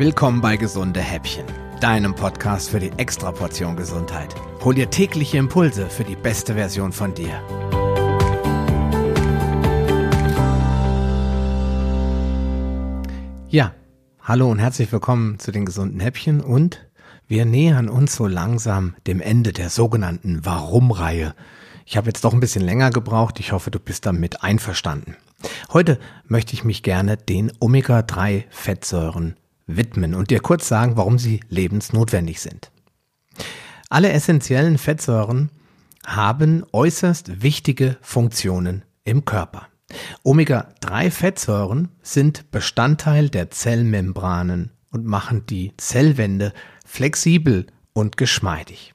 Willkommen bei Gesunde Häppchen, deinem Podcast für die Extraportion Gesundheit. Hol dir tägliche Impulse für die beste Version von dir. Ja, hallo und herzlich willkommen zu den gesunden Häppchen und wir nähern uns so langsam dem Ende der sogenannten Warum-Reihe. Ich habe jetzt doch ein bisschen länger gebraucht, ich hoffe, du bist damit einverstanden. Heute möchte ich mich gerne den Omega-3-Fettsäuren widmen und dir kurz sagen, warum sie lebensnotwendig sind. Alle essentiellen Fettsäuren haben äußerst wichtige Funktionen im Körper. Omega-3-Fettsäuren sind Bestandteil der Zellmembranen und machen die Zellwände flexibel und geschmeidig.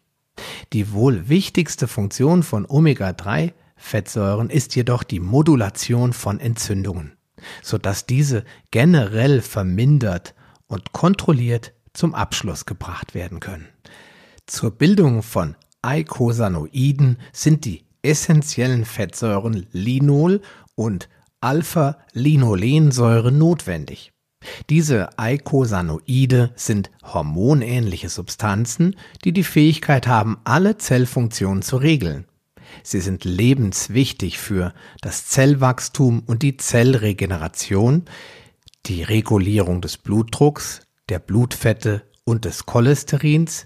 Die wohl wichtigste Funktion von Omega-3-Fettsäuren ist jedoch die Modulation von Entzündungen, sodass diese generell vermindert und kontrolliert zum Abschluss gebracht werden können. Zur Bildung von Eicosanoiden sind die essentiellen Fettsäuren Linol und Alpha-Linolensäure notwendig. Diese Eicosanoide sind hormonähnliche Substanzen, die die Fähigkeit haben, alle Zellfunktionen zu regeln. Sie sind lebenswichtig für das Zellwachstum und die Zellregeneration, die Regulierung des Blutdrucks, der Blutfette und des Cholesterins,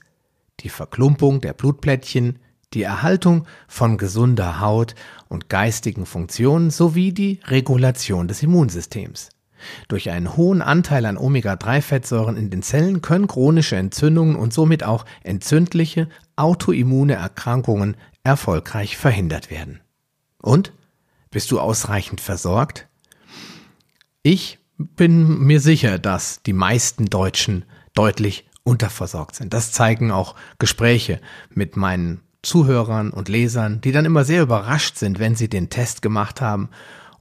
die Verklumpung der Blutplättchen, die Erhaltung von gesunder Haut und geistigen Funktionen sowie die Regulation des Immunsystems. Durch einen hohen Anteil an Omega-3-Fettsäuren in den Zellen können chronische Entzündungen und somit auch entzündliche autoimmune Erkrankungen erfolgreich verhindert werden. Und? Bist du ausreichend versorgt? Ich bin mir sicher, dass die meisten Deutschen deutlich unterversorgt sind. Das zeigen auch Gespräche mit meinen Zuhörern und Lesern, die dann immer sehr überrascht sind, wenn sie den Test gemacht haben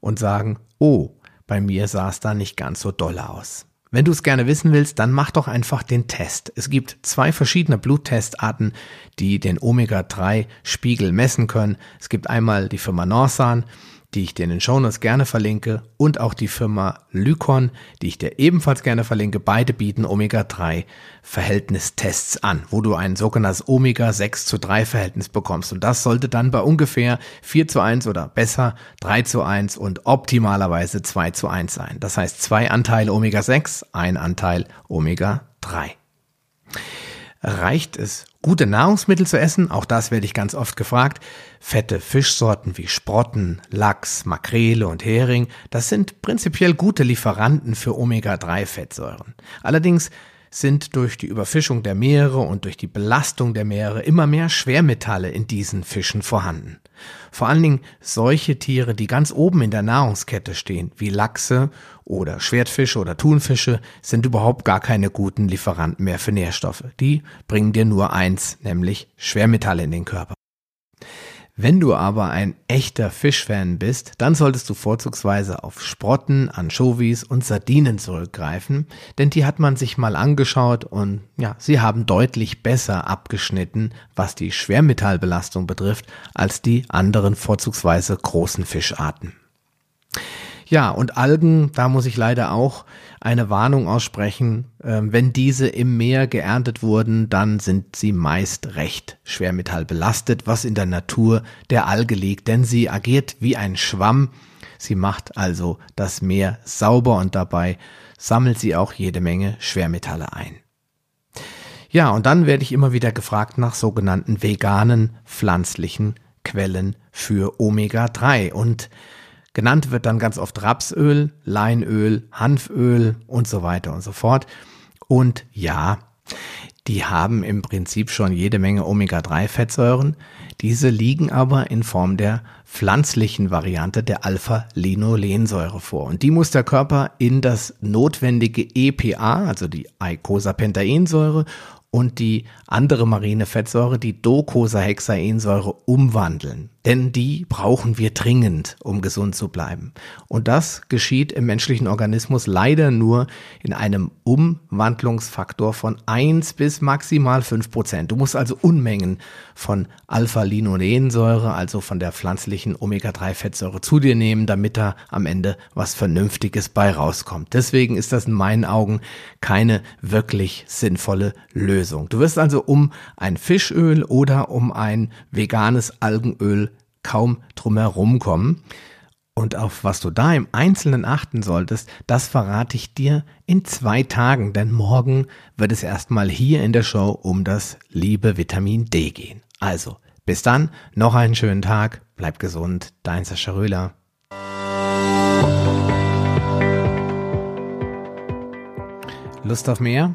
und sagen, oh, bei mir sah es da nicht ganz so doll aus. Wenn du es gerne wissen willst, dann mach doch einfach den Test. Es gibt zwei verschiedene Bluttestarten, die den Omega-3-Spiegel messen können. Es gibt einmal die Firma Norsan, die ich dir in den Shownotes gerne verlinke und auch die Firma Lycon, die ich dir ebenfalls gerne verlinke. Beide bieten Omega-3 Verhältnistests an, wo du ein sogenanntes Omega-6 zu 3 Verhältnis bekommst. Und das sollte dann bei ungefähr 4 zu 1 oder besser 3 zu 1 und optimalerweise 2 zu 1 sein. Das heißt zwei Anteile Omega-6, ein Anteil Omega-3. Reicht es, gute Nahrungsmittel zu essen? Auch das werde ich ganz oft gefragt. Fette Fischsorten wie Sprotten, Lachs, Makrele und Hering, das sind prinzipiell gute Lieferanten für Omega-3-Fettsäuren. Allerdings sind durch die Überfischung der Meere und durch die Belastung der Meere immer mehr Schwermetalle in diesen Fischen vorhanden. Vor allen Dingen solche Tiere, die ganz oben in der Nahrungskette stehen, wie Lachse oder Schwertfische oder Thunfische, sind überhaupt gar keine guten Lieferanten mehr für Nährstoffe. Die bringen dir nur eins, nämlich Schwermetalle in den Körper. Wenn du aber ein echter Fischfan bist, dann solltest du vorzugsweise auf Sprotten, Anchovies und Sardinen zurückgreifen, denn die hat man sich mal angeschaut und ja, sie haben deutlich besser abgeschnitten, was die Schwermetallbelastung betrifft, als die anderen vorzugsweise großen Fischarten. Ja, und Algen, da muss ich leider auch eine Warnung aussprechen. Ähm, wenn diese im Meer geerntet wurden, dann sind sie meist recht schwermetallbelastet, was in der Natur der Alge liegt, denn sie agiert wie ein Schwamm. Sie macht also das Meer sauber und dabei sammelt sie auch jede Menge Schwermetalle ein. Ja, und dann werde ich immer wieder gefragt nach sogenannten veganen pflanzlichen Quellen für Omega-3 und Genannt wird dann ganz oft Rapsöl, Leinöl, Hanföl und so weiter und so fort. Und ja, die haben im Prinzip schon jede Menge Omega-3-Fettsäuren. Diese liegen aber in Form der pflanzlichen Variante der Alpha-Linolensäure vor. Und die muss der Körper in das notwendige EPA, also die Eicosapentaensäure und die andere marine Fettsäure, die Docosahexaensäure, umwandeln. Denn die brauchen wir dringend, um gesund zu bleiben. Und das geschieht im menschlichen Organismus leider nur in einem Umwandlungsfaktor von eins bis maximal fünf Prozent. Du musst also Unmengen von Alpha-Linolensäure, also von der pflanzlichen Omega-3-Fettsäure zu dir nehmen, damit da am Ende was Vernünftiges bei rauskommt. Deswegen ist das in meinen Augen keine wirklich sinnvolle Lösung. Du wirst also um ein Fischöl oder um ein veganes Algenöl kaum drumherum kommen. Und auf was du da im Einzelnen achten solltest, das verrate ich dir in zwei Tagen, denn morgen wird es erstmal hier in der Show um das liebe Vitamin D gehen. Also, bis dann, noch einen schönen Tag, bleib gesund, dein Sascha Röhler. Lust auf mehr?